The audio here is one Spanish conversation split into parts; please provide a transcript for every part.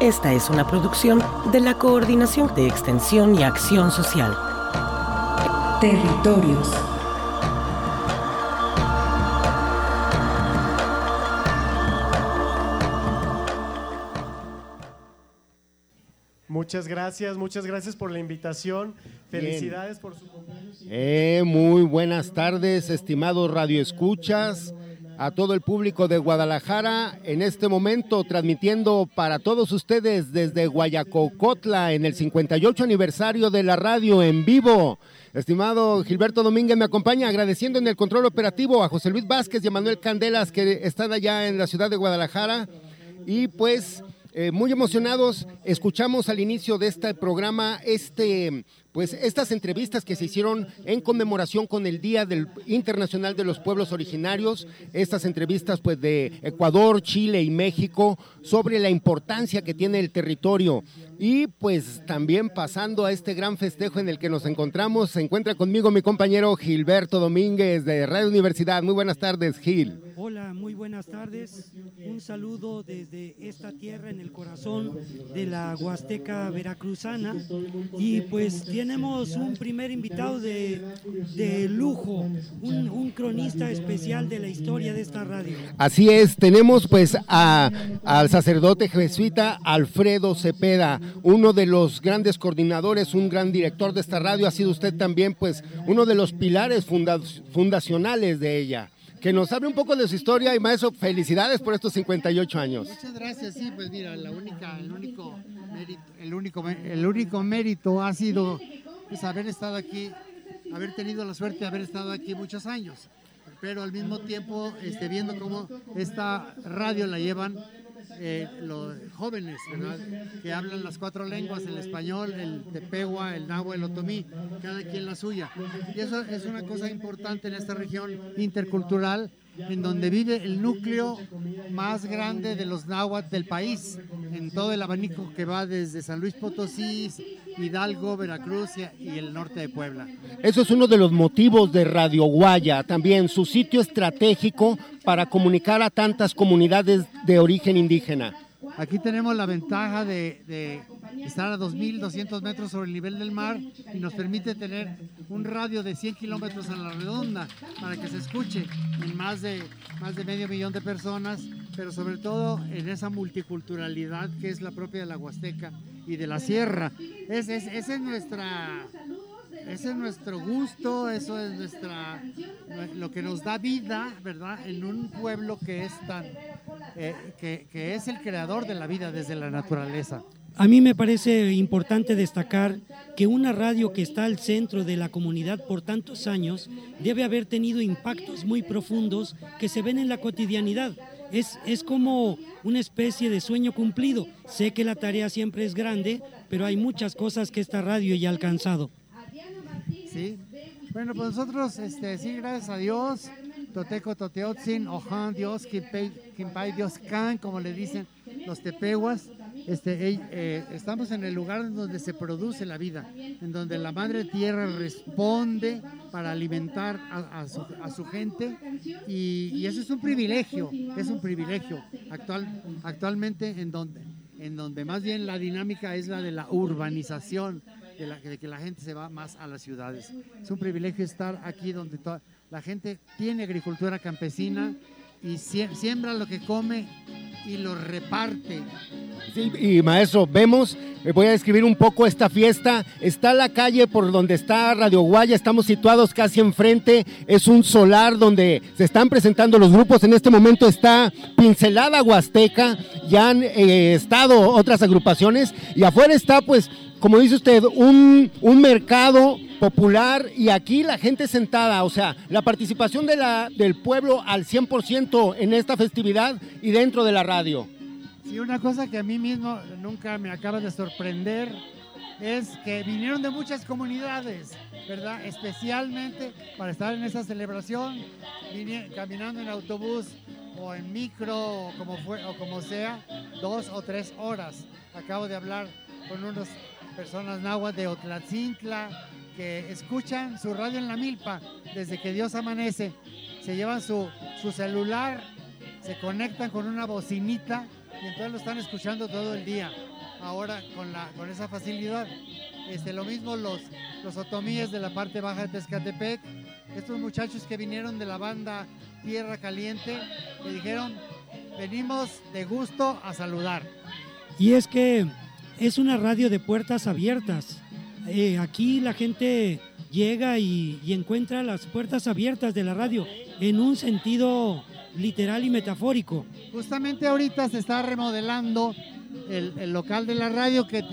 Esta es una producción de la Coordinación de Extensión y Acción Social. Territorios. Muchas gracias, muchas gracias por la invitación. Felicidades por su cumpleaños. Eh, muy buenas tardes, estimados radioescuchas, a todo el público de Guadalajara. En este momento transmitiendo para todos ustedes desde Guayacocotla en el 58 aniversario de la radio en vivo. Estimado Gilberto Domínguez me acompaña agradeciendo en el control operativo a José Luis Vázquez y a Manuel Candelas que están allá en la ciudad de Guadalajara. Y pues eh, muy emocionados, escuchamos al inicio de este programa este, pues, estas entrevistas que se hicieron en conmemoración con el Día del Internacional de los Pueblos Originarios, estas entrevistas pues, de Ecuador, Chile y México sobre la importancia que tiene el territorio. Y pues también pasando a este gran festejo en el que nos encontramos, se encuentra conmigo mi compañero Gilberto Domínguez de Radio Universidad. Muy buenas tardes, Gil. Muy buenas tardes. Un saludo desde esta tierra en el corazón de la Huasteca Veracruzana. Y pues tenemos un primer invitado de, de lujo, un, un, cronista especial de la historia de esta radio. Así es, tenemos pues a, al sacerdote jesuita Alfredo Cepeda, uno de los grandes coordinadores, un gran director de esta radio. Ha sido usted también pues uno de los pilares funda fundacionales de ella que nos hable un poco de su historia. Y maestro, felicidades por estos 58 años. Muchas gracias, sí, pues mira, la única, el, único mérito, el, único, el único mérito ha sido pues, haber estado aquí, haber tenido la suerte de haber estado aquí muchos años, pero al mismo tiempo este, viendo cómo esta radio la llevan eh, los jóvenes, ¿verdad? Que hablan las cuatro lenguas, el español, el tepehua, el náhuatl, el otomí, cada quien la suya. Y eso es una cosa importante en esta región intercultural en donde vive el núcleo más grande de los náhuatl del país, en todo el abanico que va desde San Luis Potosí, Hidalgo, Veracruz y el norte de Puebla. Eso es uno de los motivos de Radio Guaya, también su sitio estratégico para comunicar a tantas comunidades de origen indígena. Aquí tenemos la ventaja de, de estar a 2.200 metros sobre el nivel del mar y nos permite tener un radio de 100 kilómetros a la redonda para que se escuche en más de, más de medio millón de personas, pero sobre todo en esa multiculturalidad que es la propia de la Huasteca y de la Sierra. Es, es, esa es nuestra... Ese es nuestro gusto, eso es nuestra, lo que nos da vida, ¿verdad? En un pueblo que es tan, eh, que, que es el creador de la vida desde la naturaleza. A mí me parece importante destacar que una radio que está al centro de la comunidad por tantos años debe haber tenido impactos muy profundos que se ven en la cotidianidad. Es, es como una especie de sueño cumplido. Sé que la tarea siempre es grande, pero hay muchas cosas que esta radio ya ha alcanzado. Sí, bueno, pues nosotros, este, sí, gracias a Dios, Toteco, Toteotzin, Ojan, Dios, Kimpay, Dios Can, como le dicen los tepehuas, este, eh, estamos en el lugar donde se produce la vida, en donde la madre tierra responde para alimentar a, su, gente y, y, eso es un privilegio, es un privilegio actual, actualmente en donde, en donde más bien la dinámica es la de la urbanización, de, la, de que la gente se va más a las ciudades. Es un privilegio estar aquí donde la gente tiene agricultura campesina y siembra lo que come y lo reparte. Sí, y maestro, vemos eh, voy a describir un poco esta fiesta. Está la calle por donde está Radio Guaya, estamos situados casi enfrente. Es un solar donde se están presentando los grupos. En este momento está Pincelada Huasteca, ya han eh, estado otras agrupaciones y afuera está pues como dice usted, un, un, mercado popular y aquí la gente sentada, o sea, la participación de la, del pueblo al 100% en esta festividad y dentro de la radio. Sí, una cosa que a mí mismo nunca me acaba de sorprender es que vinieron de muchas comunidades, ¿verdad? Especialmente para estar en esa celebración, caminando en autobús o en micro o como, fue, o como sea, dos o tres horas. Acabo de hablar con unas personas nahuas de Otlatzintla que escuchan su radio en la milpa desde que Dios amanece. Se llevan su, su celular, se conectan con una bocinita y entonces lo están escuchando todo el día. Ahora con, la, con esa facilidad. Este, lo mismo los, los otomíes de la parte baja de Tezcatepec. Estos muchachos que vinieron de la banda Tierra Caliente, le dijeron, venimos de gusto a saludar. Y es que es una radio de puertas abiertas. Eh, aquí la gente llega y, encuentra las puertas abiertas de la radio en un sentido literal y metafórico. Justamente ahorita se está remodelando el, local de la radio que,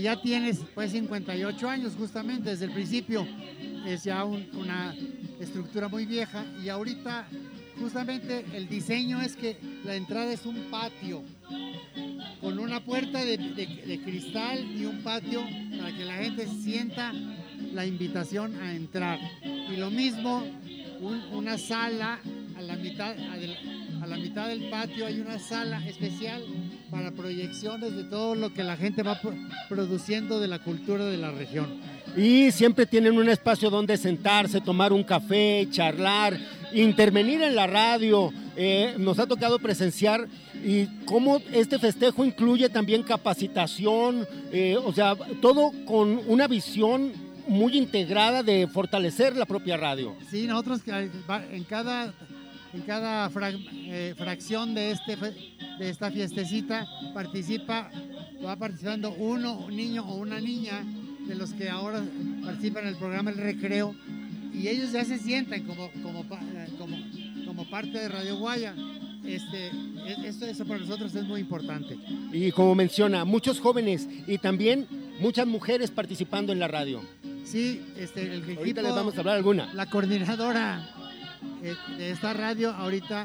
ya tiene pues 58 años justamente desde el principio. Es ya un, una estructura muy vieja y ahorita justamente el diseño es que la entrada es un patio con una puerta de, de, cristal y un patio para que la gente sienta la invitación a entrar. Y lo mismo, un, una sala a la, mitad, a, la mitad del patio hay una sala especial para proyecciones de todo lo que la gente va produciendo de la cultura de la región. Y siempre tienen un espacio donde sentarse, tomar un café, charlar, intervenir en la radio. Eh, nos ha tocado presenciar y cómo este festejo incluye también capacitación, eh, o sea, todo con una visión muy integrada de fortalecer la propia radio. Sí, nosotros en cada en cada eh, fracción de, este, de esta fiestecita participa, va participando uno, un niño o una niña de los que ahora participan en el programa El Recreo y ellos ya se sientan como, como, como, como parte de Radio Guaya. Este, esto, eso para nosotros es muy importante. Y como menciona, muchos jóvenes y también muchas mujeres participando en la radio. Sí, este, el equipo, Ahorita les vamos a hablar alguna. La coordinadora eh, de esta radio, ahorita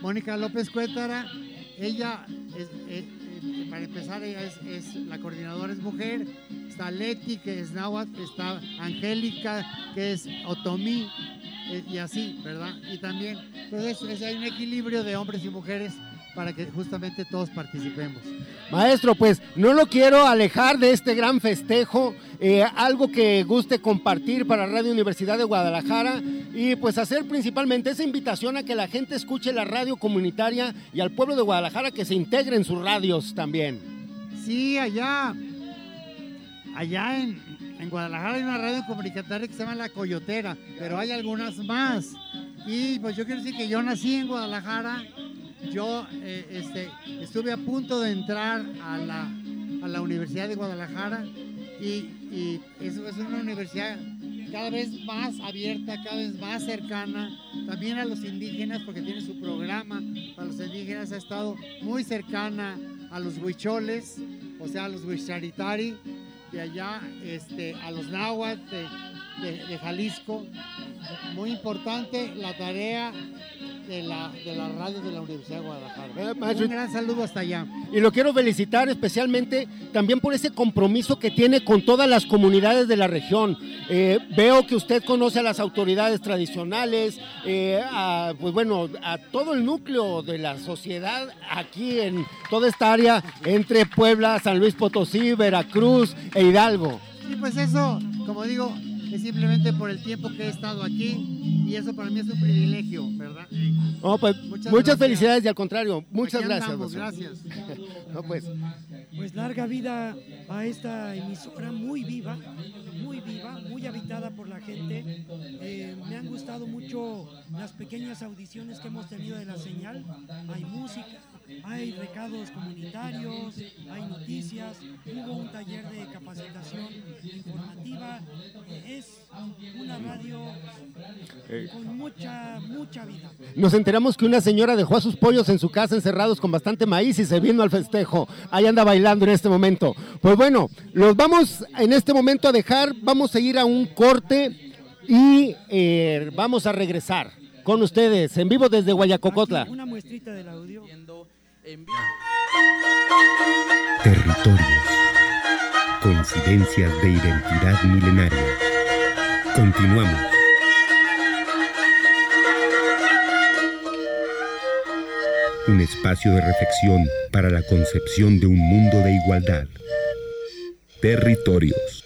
Mónica López Cuétara, ella, es, eh, eh, para empezar, ella es, es, la coordinadora es mujer, está Leti, que es náhuatl, está Angélica, que es otomí, y así, ¿verdad? Y también, pues es, hay un equilibrio de hombres y mujeres para que justamente todos participemos. Maestro, pues no lo quiero alejar de este gran festejo, eh, algo que guste compartir para Radio Universidad de Guadalajara y pues hacer principalmente esa invitación a que la gente escuche la radio comunitaria y al pueblo de Guadalajara que se integre en sus radios también. Sí, allá, allá en, en Guadalajara hay una radio comunitaria que se llama La Coyotera, pero hay algunas más. Y pues yo quiero decir que yo nací en Guadalajara, yo eh, este, estuve a punto de entrar a la, Universidad de Guadalajara y, y es, es, una universidad cada vez más abierta, cada vez más cercana, también a los indígenas, porque tiene su programa. Para los indígenas, ha estado muy cercana a los huicholes, o sea, a los huicharitari, de allá este, a los náhuatl de, Jalisco. Muy importante la tarea de la, de la radio de la Universidad de Guadalajara. Eh, maestro, Un gran saludo hasta allá. Y lo quiero felicitar especialmente también por ese compromiso que tiene con todas las comunidades de la región. Eh, veo que usted conoce a las autoridades tradicionales, eh, a, pues bueno, a todo el núcleo de la sociedad aquí en toda esta área entre Puebla, San Luis Potosí, Veracruz e Hidalgo. Sí, pues eso, como digo, es simplemente por el tiempo que he estado aquí y eso para mí es un privilegio, ¿verdad? No, pues, muchas, muchas felicidades y al contrario, muchas Aquí gracias. andamos, gracias. No, pues, Pues larga vida a esta emisora muy viva, muy viva, muy habitada por la gente. Eh, me han gustado mucho las pequeñas audiciones que hemos tenido de la señal. Hay música, hay recados comunitarios, hay noticias, hubo un taller de capacitación informativa. Es una radio con mucha, mucha vida. Nos enteramos que una señora dejó a sus pollos en su casa encerrados con bastante maíz y se vino al festejo. Ahí anda bailando en este momento. Pues bueno, los vamos en este momento a dejar, vamos a ir a un corte y eh, vamos a regresar con ustedes en vivo desde Guayacocotla. Una muestrita del audio. Territorios. Coincidencias de identidad milenaria. Continuamos. Un espacio de reflexión para la concepción de un mundo de igualdad. Territorios.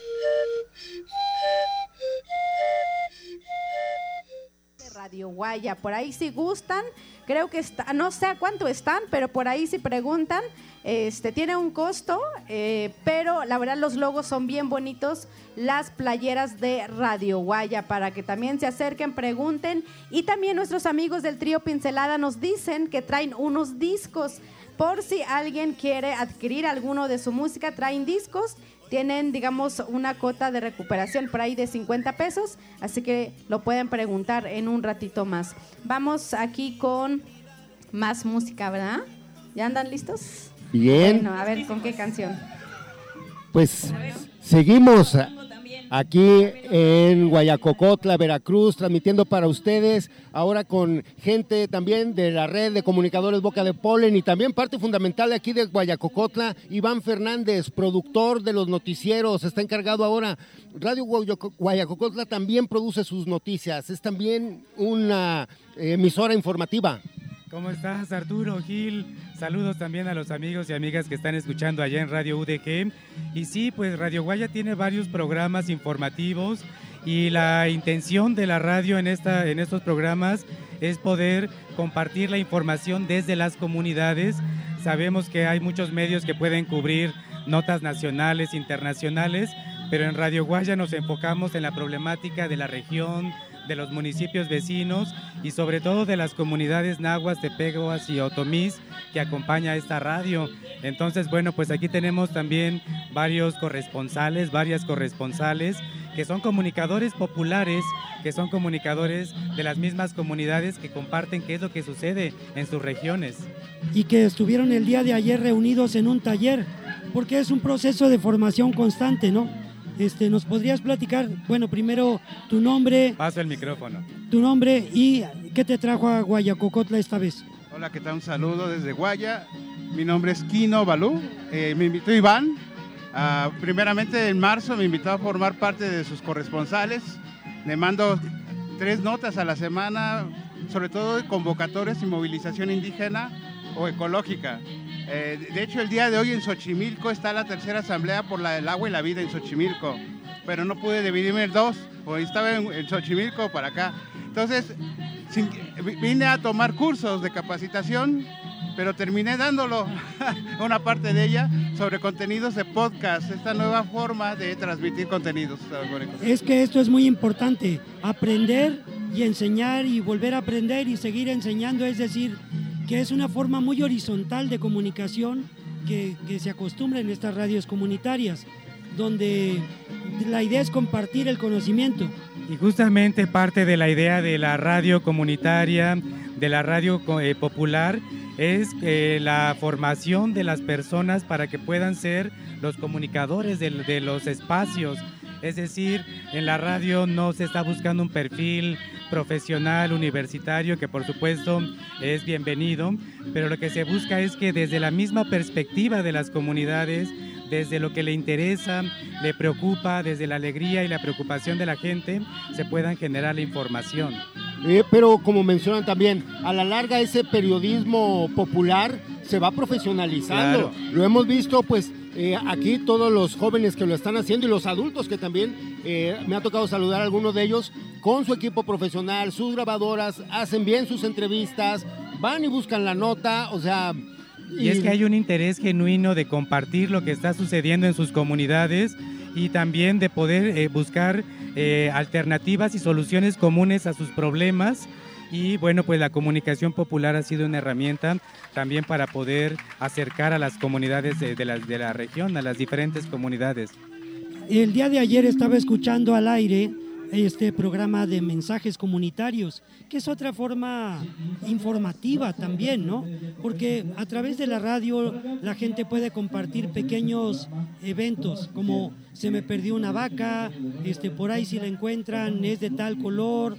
Radio Guaya, por ahí si gustan, creo que está, no sé a cuánto están, pero por ahí si preguntan, este tiene un costo, eh, pero la verdad los logos son bien bonitos, las playeras de Radio Guaya, para que también se acerquen, pregunten, y también nuestros amigos del trío Pincelada nos dicen que traen unos discos, por si alguien quiere adquirir alguno de su música, traen discos tienen, digamos, una cota de recuperación por ahí de 50 pesos, así que lo pueden preguntar en un ratito más. Vamos aquí con más música, ¿verdad? ¿Ya andan listos? Bien. Bueno, a ver, ¿con qué canción? Pues seguimos aquí en Guayacocotla, Veracruz, transmitiendo para ustedes, ahora con gente también de la red de comunicadores Boca de Polen y también parte fundamental aquí de Guayacocotla, Iván Fernández, productor de los noticieros, está encargado ahora. Radio Guayacocotla también produce sus noticias, es también una emisora informativa. ¿Cómo estás, Arturo Gil? Saludos también a los amigos y amigas que están escuchando allá en Radio UDG. Y sí, pues Radio Guaya tiene varios programas informativos y la intención de la radio en, esta, en estos programas es poder compartir la información desde las comunidades. Sabemos que hay muchos medios que pueden cubrir notas nacionales, internacionales, pero en Radio Guaya nos enfocamos en la problemática de la región, de los municipios vecinos y sobre todo de las comunidades nahuas, tepeguas y otomís que acompaña esta radio. Entonces, bueno, pues aquí tenemos también varios corresponsales, varias corresponsales que son comunicadores populares, que son comunicadores de las mismas comunidades que comparten qué es lo que sucede en sus regiones. Y que estuvieron el día de ayer reunidos en un taller, porque es un proceso de formación constante, ¿no? Este, ¿Nos podrías platicar, bueno, primero tu nombre? Paso el micrófono. Tu nombre y qué te trajo a Guayacocotla esta vez. Hola, ¿qué tal? Un saludo desde Guaya. Mi nombre es Kino Balú. Eh, me invitó Iván. Uh, primeramente en marzo me invitó a formar parte de sus corresponsales. Le mando tres notas a la semana, sobre todo de convocatorias y movilización indígena o ecológica. Eh, de hecho, el día de hoy en Xochimilco está la tercera asamblea por la, el agua y la vida en Xochimilco, pero no pude dividirme en dos, porque estaba en, en Xochimilco para acá. Entonces, vine a tomar cursos de capacitación, pero terminé dándolo una parte de ella sobre contenidos de podcast, esta nueva forma de transmitir contenidos. Es que esto es muy importante, aprender y enseñar y volver a aprender y seguir enseñando, es decir, que es una forma muy horizontal de comunicación que, se acostumbra en estas radios comunitarias, donde la idea es compartir el conocimiento. Y justamente parte de la idea de la radio comunitaria, de la radio eh, popular, es eh, la formación de las personas para que puedan ser los comunicadores de los espacios. Es decir, en la radio no se está buscando un perfil profesional, universitario, que por supuesto es bienvenido, pero lo que se busca es que desde la misma perspectiva de las comunidades, desde lo que le interesa, le preocupa, desde la alegría y la preocupación de la gente, se puedan generar la información. Eh, pero como mencionan también, a la larga ese periodismo popular se va profesionalizando. Claro. Lo hemos visto pues eh, aquí todos los jóvenes que lo están haciendo y los adultos que también eh, me ha tocado saludar a algunos de ellos con su equipo profesional, sus grabadoras, hacen bien sus entrevistas, van y buscan la nota, o sea... Y, y es que hay un interés genuino de compartir lo que está sucediendo en sus comunidades y también de poder eh, buscar eh, alternativas y soluciones comunes a sus problemas Y bueno, pues la comunicación popular ha sido una herramienta también para poder acercar a las comunidades de, de la, de la región, a las diferentes comunidades. El día de ayer estaba escuchando al aire este programa de mensajes comunitarios, que es otra forma informativa también, ¿no? Porque a través de la radio la gente puede compartir pequeños eventos, como se me perdió una vaca, este, por ahí si la encuentran es de tal color.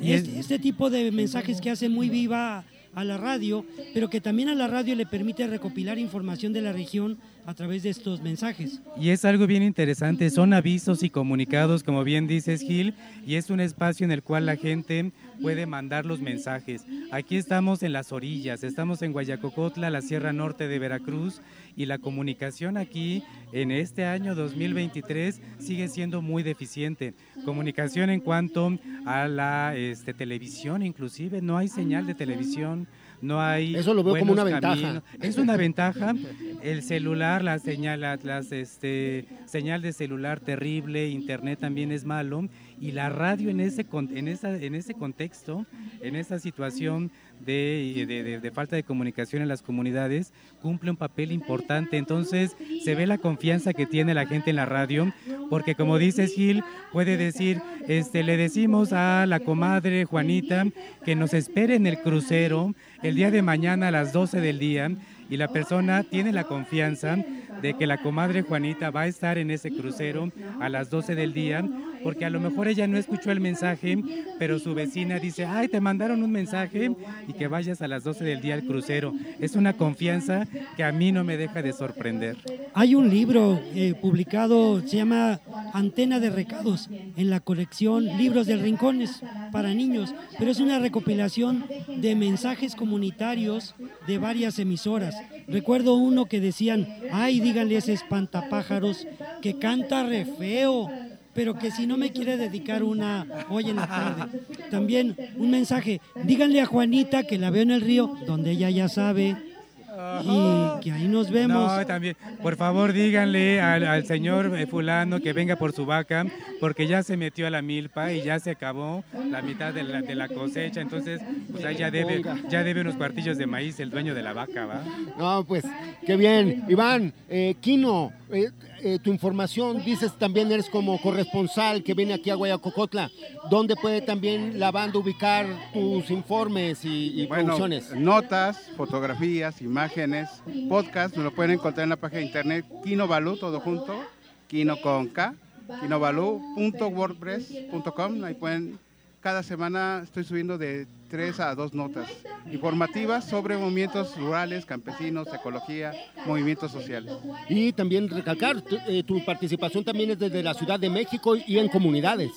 Este, este tipo de mensajes que hace muy viva a la radio, pero que también a la radio le permite recopilar información de la región a través de estos mensajes. Y es algo bien interesante, son avisos y comunicados, como bien dices Gil, y es un espacio en el cual la gente puede mandar los mensajes. Aquí estamos en las orillas, estamos en Guayacocotla, la Sierra Norte de Veracruz, y la comunicación aquí en este año 2023 sigue siendo muy deficiente. Comunicación en cuanto a la este, televisión, inclusive no hay señal de televisión no hay. Eso lo veo como una ventaja. caminos. Es una ventaja. El celular, la señal, la- las, este, señal de celular terrible, internet también es malo y la radio en ese en esa en ese contexto, en esa situación de- de falta de comunicación en las comunidades cumple un papel importante. Entonces se ve la confianza que tiene la gente en la radio, porque como dices Gil, puede decir, este, le decimos a la comadre Juanita que nos espere en el crucero el día de mañana a las 12 del día y la persona tiene la confianza de que la comadre Juanita va a estar en ese crucero a las 12 del día, porque a lo mejor ella no escuchó el mensaje, pero su vecina dice, ay, te mandaron un mensaje y que vayas a las 12 del día al crucero. Es una confianza que a mí no me deja de sorprender. Hay un libro eh, publicado, se llama Antena de Recados, en la colección Libros del Rincones para niños, pero es una recopilación de mensajes comunitarios de varias emisoras. Recuerdo uno que decían, ay, díganle ese espantapájaros que canta re feo, pero que si no me quiere dedicar una hoy en la tarde. También un mensaje, díganle a Juanita que la veo en el río, donde ella ya sabe, y que ahí nos vemos. No, también, por favor díganle al, al señor eh, fulano que venga por su vaca, porque ya se metió a la milpa y ya se acabó la mitad de la, de la cosecha, entonces pues ahí ya debe, ya debe unos cuartillos de maíz el dueño de la vaca, ¿va? No, pues, qué bien. Iván, eh, Quino, eh, eh, tu información, dices también eres como corresponsal que viene aquí a Guayacocotla. ¿Dónde puede también la banda ubicar tus informes y, y Bueno, producciones? notas, fotografías, imágenes, podcast, nos lo pueden encontrar en la página de internet Kino Balú, todo junto, Kino con K, kinobalú.wordpress.com, ahí pueden, cada semana estoy subiendo de tres a dos notas informativas sobre movimientos rurales, campesinos, ecología, movimientos sociales. Y también recalcar, tu, eh, tu participación también es desde la Ciudad de México y en comunidades.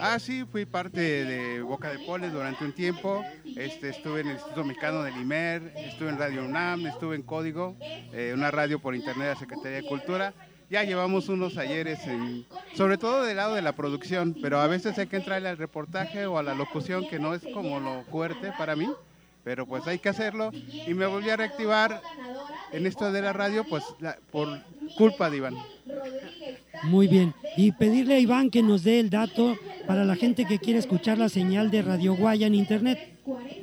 Ah, sí, fui parte de Boca de Poles durante un tiempo. Este, estuve en el Instituto Mexicano del IMER, estuve en Radio UNAM, estuve en Código, eh, una radio por internet de la Secretaría de Cultura. Ya llevamos unos talleres, en- sobre todo del lado de la producción, pero a veces hay que entrarle al reportaje o a la locución, que no es como lo fuerte para mí, pero pues hay que hacerlo. Y me volví a reactivar en esto de la radio, pues la- por culpa de Iván. Muy bien. Y pedirle a Iván que nos dé el dato para la gente que quiere escuchar la señal de Radio Guaya en internet.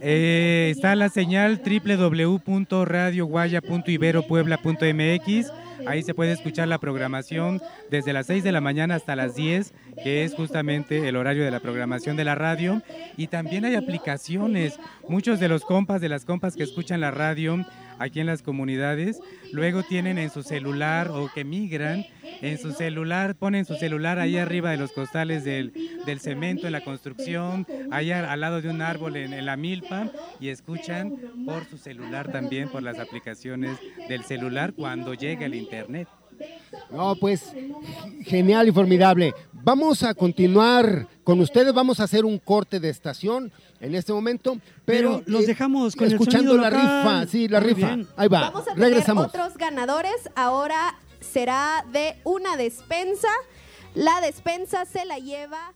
Eh, está la señal www.radioguaya.iberopuebla.mx. Ahí se puede escuchar la programación desde las 6 de la mañana hasta las 10, que es justamente el horario de la programación de la radio. Y también hay aplicaciones. Muchos de los compas, de las compas que escuchan la radio aquí en las comunidades, luego tienen en su celular o que migran en su celular, ponen su celular ahí arriba de los costales del, del cemento en la construcción, allá al lado de un árbol en, en la milpa y escuchan por su celular también, por las aplicaciones del celular cuando llega el internet. No, pues genial y formidable. Vamos a continuar con ustedes, vamos a hacer un corte de estación en este momento, pero, Pero los eh, dejamos con escuchando la local. rifa, sí, la Muy rifa. bien. Ahí va. Vamos a tener Regresamos. otros ganadores. Ahora será de una despensa. La despensa se la lleva.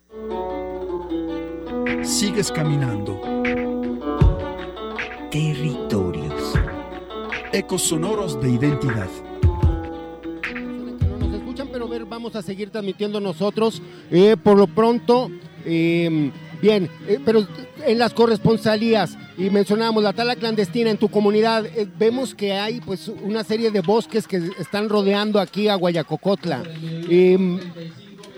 Sigues caminando. Territorios. Ecos sonoros de identidad. Vamos a seguir transmitiendo nosotros. Eh, por lo pronto, eh, Bien, eh, pero en las corresponsalías, y mencionábamos la tala clandestina en tu comunidad, eh, vemos que hay pues una serie de bosques que están rodeando aquí a Guayacocotla. Em,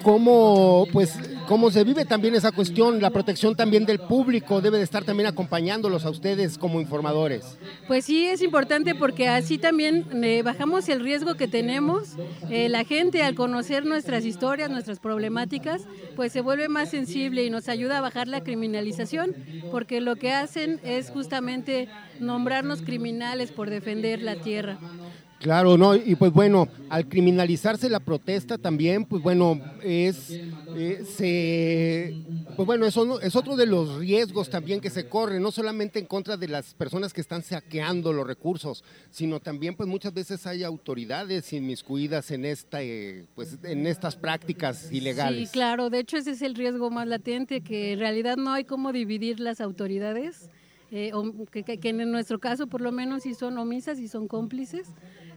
cómo, pues, cómo se vive también esa cuestión, la protección también del público debe de estar también acompañándolos a ustedes como informadores. Pues sí, es importante porque así también eh, bajamos el riesgo que tenemos. Eh, la gente al conocer nuestras historias, nuestras problemáticas, pues se vuelve más sensible y nos ayuda a bajar la criminalización, porque lo que hacen es justamente nombrarnos criminales por defender la tierra. Claro, no, y pues bueno, al criminalizarse la protesta también, pues bueno, es, eh, se, pues bueno, es otro de los riesgos también que se corre, no solamente en contra de las personas que están saqueando los recursos, sino también pues muchas veces hay autoridades inmiscuidas en esta, eh, pues en estas prácticas ilegales. Sí, claro, de hecho ese es el riesgo más latente, que en realidad no hay cómo dividir las autoridades. Eh, que, que, en nuestro caso por lo menos sí son omisas y son cómplices.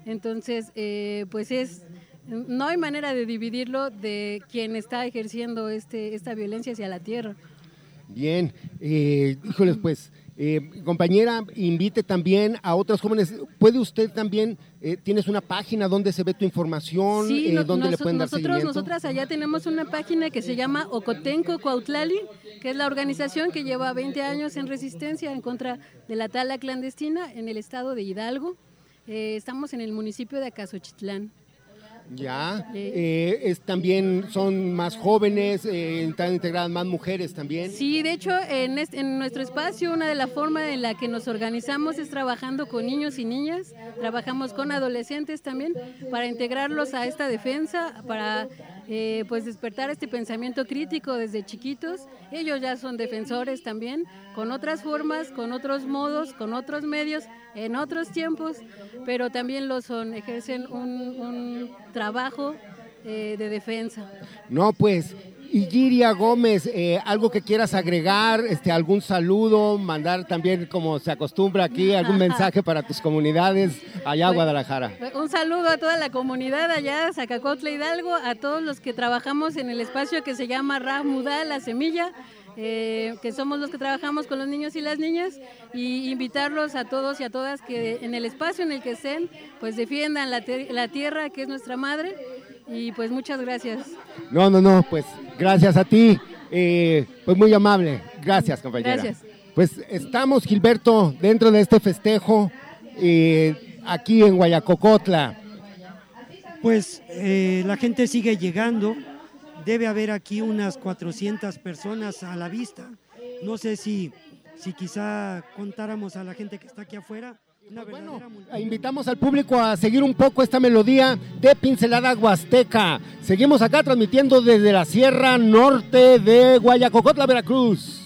Entonces, eh, pues es, no hay manera de dividirlo de quien está ejerciendo este, esta violencia hacia la tierra. Bien, eh, híjoles, pues, eh, compañera, invite también a otros jóvenes. ¿Puede usted también, eh, tienes una página donde se ve tu información, sí, donde le pueden dar nosotros, Nosotras allá tenemos una página que se llama Ocotenco Cuautlali, que es la organización que lleva 20 años en resistencia en contra de la tala clandestina en el estado de Hidalgo. Eh, estamos en el municipio de Acasochitlán. Ya, eh, es, también son más jóvenes, eh, están integradas más mujeres también. Sí, de hecho, en, en nuestro espacio una de las formas en la que nos organizamos es trabajando con niños y niñas, trabajamos con adolescentes también para integrarlos a esta defensa, para eh, pues despertar este pensamiento crítico desde chiquitos. Ellos ya son defensores también, con otras formas, con otros modos, con otros medios, en otros tiempos, pero también lo son, ejercen un, trabajo eh, de defensa. No, pues y Giria Gómez, eh, algo que quieras agregar, este, algún saludo, mandar también, como se acostumbra aquí, algún mensaje para tus comunidades allá a Guadalajara. Un saludo a toda la comunidad allá, Zacacotla Hidalgo, a todos los que trabajamos en el espacio que se llama Rahmudá, la semilla. Eh, que somos los que trabajamos con los niños y las niñas, y invitarlos a todos y a todas que en el espacio en el que estén, pues defiendan la, la tierra que es nuestra madre y pues muchas gracias. No, no, no, pues gracias a ti. Eh, pues muy amable. Gracias, compañera. Gracias. Pues estamos, Gilberto, dentro de este festejo eh, aquí en Guayacocotla. Pues eh, la gente sigue llegando. Debe haber aquí unas 400 personas a la vista. No sé si, si quizá contáramos a la gente que está aquí afuera bueno, invitamos al público a seguir un poco esta melodía de Pincelada Huasteca. Seguimos acá transmitiendo desde la Sierra Norte de Guayacocotla, Veracruz.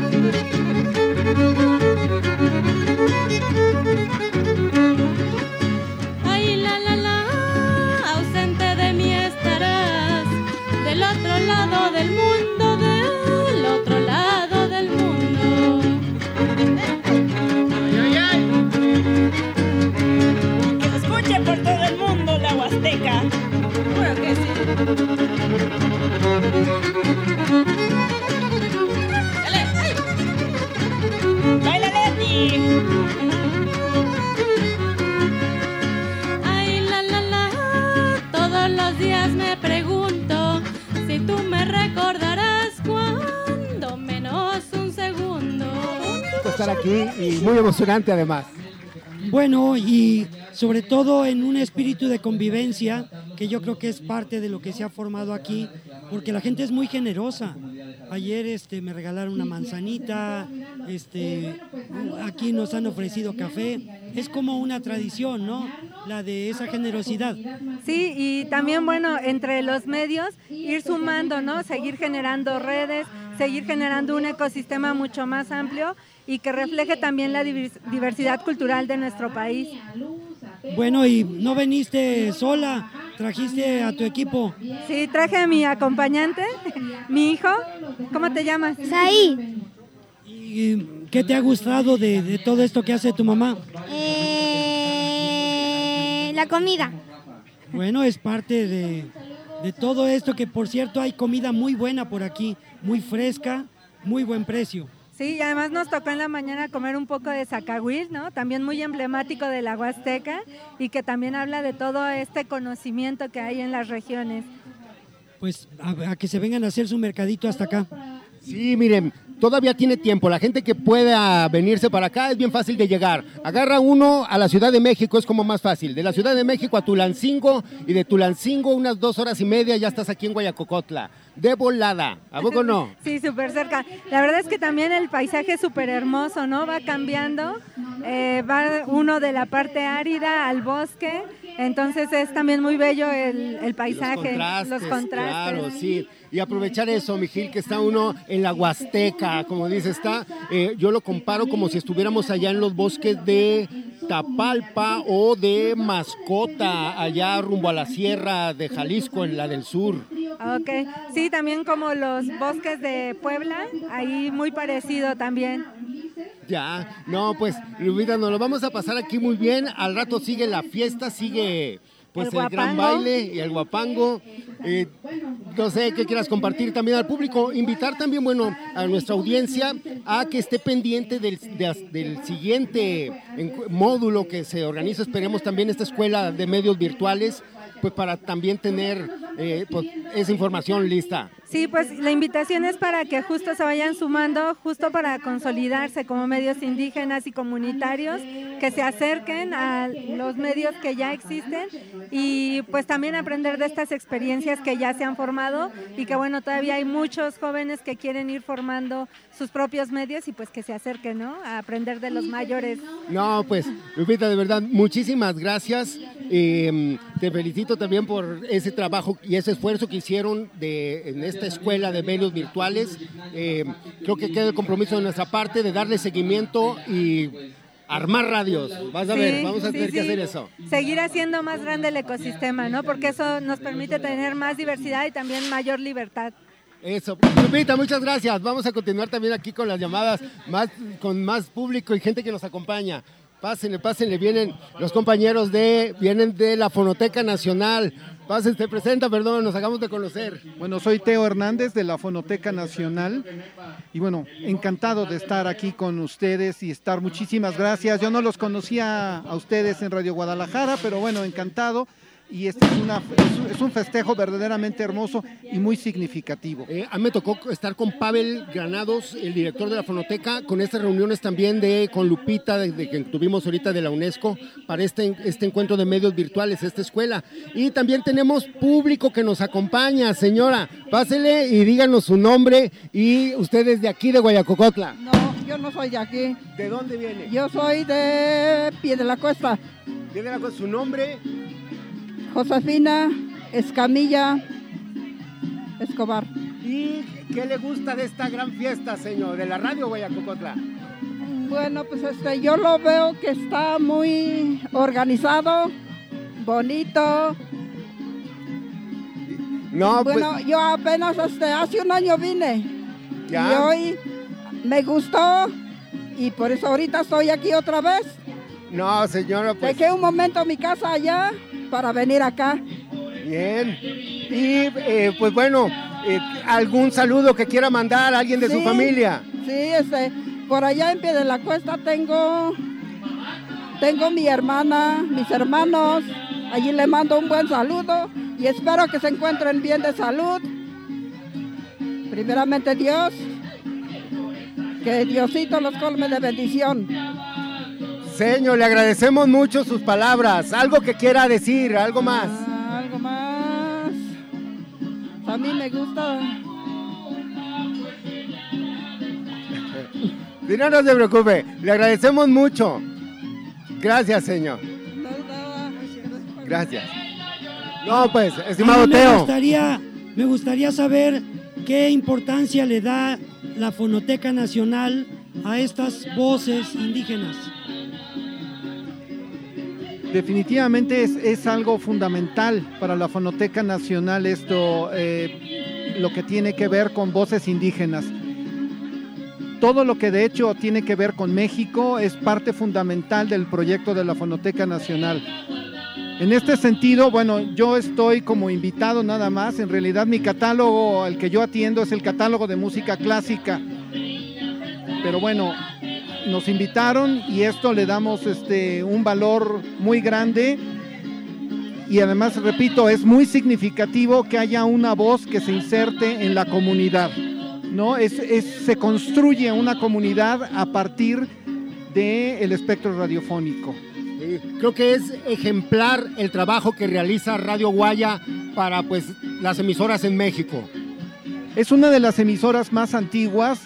y muy emocionante además. Bueno, y sobre todo en un espíritu de convivencia, que yo creo que es parte de lo que se ha formado aquí, porque la gente es muy generosa. Ayer este, me regalaron una manzanita, este, aquí nos han ofrecido café. Es como una tradición, ¿no? La de esa generosidad. Sí, y también, bueno, entre los medios, ir sumando, ¿no? Seguir generando redes, seguir generando un ecosistema mucho más amplio y que refleje también la divers- diversidad cultural de nuestro país. Bueno, y no viniste sola, trajiste a tu equipo. Sí, traje a mi acompañante, mi hijo. ¿Cómo te llamas? Saí. ¿Y qué te ha gustado de, de todo esto que hace tu mamá? Eh, la comida. Bueno, es parte de, de todo esto que por cierto hay comida muy buena por aquí, muy fresca, muy buen precio. Sí, y además nos tocó en la mañana comer un poco de zacahuil, ¿no? También muy emblemático de la Huasteca y que también habla de todo este conocimiento que hay en las regiones. Pues a, a que se vengan a hacer su mercadito hasta acá. Sí, miren, todavía tiene tiempo. La gente que pueda venirse para acá es bien fácil de llegar. Agarra uno a la Ciudad de México, es como más fácil. De la Ciudad de México a Tulancingo y de Tulancingo unas dos horas y media ya estás aquí en Guayacocotla. De volada, ¿a poco no? Sí, súper cerca. La verdad es que también el paisaje es súper hermoso, ¿no? Va cambiando. Eh, va uno de la parte árida al bosque. Entonces es también muy bello el, el paisaje, los contrastes. Claro, sí. Y aprovechar eso, Mijil, que está uno en la Huasteca, como dice, está, eh, yo lo comparo como si estuviéramos allá en los bosques de Tapalpa o de Mascota, allá rumbo a la sierra de Jalisco, en la del sur. Ok, sí, también como los bosques de Puebla, ahí muy parecido también. Ya, no, pues, Lupita, nos lo vamos a pasar aquí muy bien. Al rato sigue la fiesta, sigue pues El el, gran baile y el guapango. Eh, no sé qué quieras compartir también al público. Invitar también, bueno, a nuestra audiencia a que esté pendiente del, de- del siguiente módulo que se organiza. Esperemos también esta escuela de medios virtuales, pues para también tener eh, pues, esa información lista. Sí, pues la invitación es para que justo se vayan sumando, justo para consolidarse como medios indígenas y comunitarios, que se acerquen a los medios que ya existen y pues también aprender de estas experiencias que ya se han formado y que bueno, todavía hay muchos jóvenes que quieren ir formando sus propios medios y pues que se acerquen, ¿no? A aprender de los mayores. No, pues, Lupita, de verdad, muchísimas gracias. Eh, te felicito también por ese trabajo y ese esfuerzo que hicieron de, en esta escuela de medios virtuales. Eh, creo que queda el compromiso de nuestra parte de darle seguimiento y armar radios. Vas a ver, vamos a sí, tener sí. que hacer eso. Seguir haciendo más grande el ecosistema, ¿no? Porque eso nos permite tener más diversidad y también mayor libertad. Eso. Lupita, muchas gracias. Vamos a continuar también aquí con las llamadas, más, con más público y gente que nos acompaña. Pásenle, pásenle, vienen los compañeros de, vienen de la Fonoteca Nacional. Pásense, te presenta, perdón, nos hagamos de conocer. Bueno, soy Teo Hernández de la Fonoteca Nacional y bueno, encantado de estar aquí con ustedes y estar, muchísimas gracias. Yo no los conocía a ustedes en Radio Guadalajara, pero bueno, encantado y este es, una, es un- es un festejo verdaderamente hermoso y muy significativo. Eh, a mí me tocó estar con Pavel Granados, el director de la Fonoteca, con estas reuniones también de con Lupita, de, de que tuvimos ahorita de la UNESCO, para este, este encuentro de medios virtuales, esta escuela. Y también tenemos público que nos acompaña, señora. Pásele y díganos su nombre y ustedes de aquí de Guayacocotla. No, yo no soy de aquí. ¿De dónde viene? Yo soy de Pie de la Cuesta. Pie de la Cuesta, ¿su nombre? Josefina Escamilla Escobar. ¿Y qué le gusta de esta gran fiesta, señor, de la radio Guayacocotla? Bueno, pues este, yo lo veo que está muy organizado, bonito. No, pues- bueno, yo apenas este, hace un año vine. Ya. Y hoy me gustó y por eso ahorita estoy aquí otra vez. No, señora, pues. Dejé un momento mi casa allá para venir acá. Bien. Y eh, pues bueno, eh, algún saludo que quiera mandar a alguien de su familia. Sí, este, por allá en pie de la cuesta tengo, tengo mi hermana, mis hermanos. Allí le mando un buen saludo y espero que se encuentren bien de salud. Primeramente Dios. Que Diosito los colme de bendición. Señor, le agradecemos mucho sus palabras. Algo que quiera decir, algo más. Ah, algo más. A mí me gusta. Y no, no se preocupe, le agradecemos mucho. Gracias, señor. Gracias. No, pues, estimado me Teo. Gustaría, me gustaría saber qué importancia le da la Fonoteca Nacional a estas voces indígenas. Definitivamente es, es algo fundamental para la Fonoteca Nacional esto, eh, lo que tiene que ver con voces indígenas. Todo lo que de hecho tiene que ver con México es parte fundamental del proyecto de la Fonoteca Nacional. En este sentido, bueno, yo estoy como invitado nada más. En realidad mi catálogo, el que yo atiendo, es el catálogo de música clásica. Pero bueno, nos invitaron y esto le damos este, un valor muy grande. Y además, repito, es muy significativo que haya una voz que se inserte en la comunidad. ¿no? Es, es- se construye una comunidad a partir del espectro radiofónico. Creo que es ejemplar el trabajo que realiza Radio Guaya para pues las emisoras en México. Es una de las emisoras más antiguas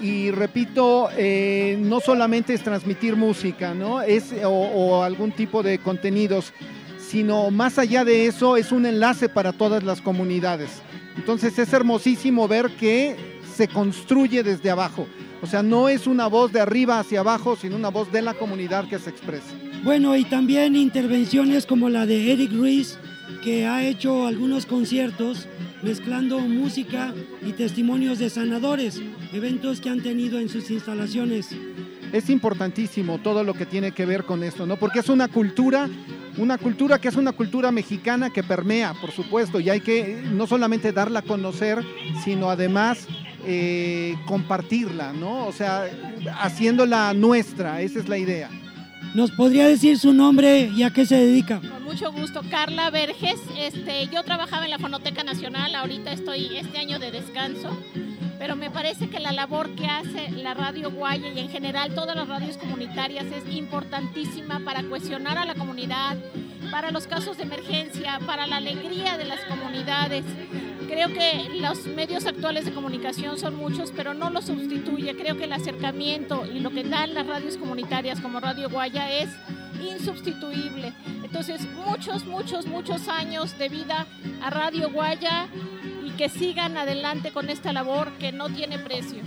y repito, eh, no solamente es transmitir música, ¿no? Es, o, o algún tipo de contenidos, sino más allá de eso es un enlace para todas las comunidades. Entonces es hermosísimo ver que se construye desde abajo. O sea, no es una voz de arriba hacia abajo, sino una voz de la comunidad que se expresa. Bueno, y también intervenciones como la de Eric Ruiz, que ha hecho algunos conciertos mezclando música y testimonios de sanadores, eventos que han tenido en sus instalaciones. es importantísimo todo lo que tiene que ver con esto, ¿no? Porque es una cultura, una cultura que es una cultura mexicana que permea, por supuesto, y hay que no solamente darla a conocer, sino además eh, compartirla, ¿no? O sea, haciéndola nuestra, esa es la idea. ¿Nos podría decir su nombre y a qué se dedica? Con mucho gusto, Carla Verges. Este, yo trabajaba en la Fonoteca Nacional, ahorita estoy este año de descanso, pero me parece que la labor que hace la Radio Guaya y en general todas las radios comunitarias es importantísima para cuestionar a la comunidad, para los casos de emergencia, para la alegría de las comunidades. Creo que los medios actuales de comunicación son muchos, pero no los sustituye. Creo que el acercamiento y lo que dan las radios comunitarias como Radio Guaya es insubstituible. Entonces, muchos, muchos, muchos años de vida a Radio Guaya que sigan adelante con esta labor que no tiene precio.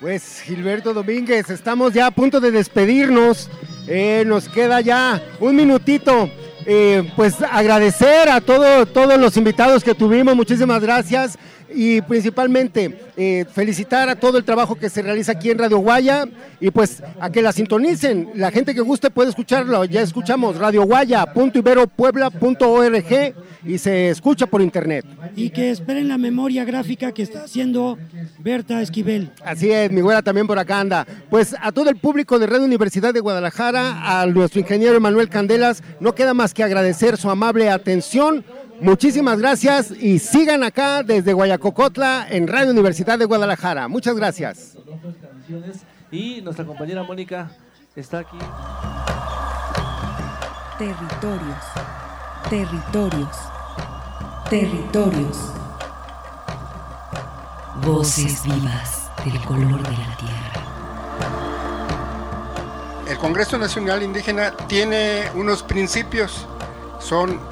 Pues Gilberto Domínguez, estamos ya a punto de despedirnos. Eh, nos queda ya un minutito. Eh, pues agradecer a todo- todos los invitados que tuvimos, muchísimas gracias. Y principalmente eh, felicitar a todo el trabajo que se realiza aquí en Radio Guaya y pues a que la sintonicen. La gente que guste puede escucharlo. Ya escuchamos radioguaya.iberopuebla.org y se escucha por internet. Y que esperen la memoria gráfica que está haciendo Berta Esquivel. Así es, mi güera también por acá anda. Pues a todo el público de Radio Universidad de Guadalajara, a nuestro ingeniero Emanuel Candelas, no queda más que agradecer su amable atención. Muchísimas gracias y sigan acá desde Guayacocotla en Radio Universidad de Guadalajara. Muchas gracias. Y nuestra compañera Mónica está aquí. Territorios. Territorios. Territorios. Voces vivas del color de la tierra. El Congreso Nacional Indígena tiene unos principios, son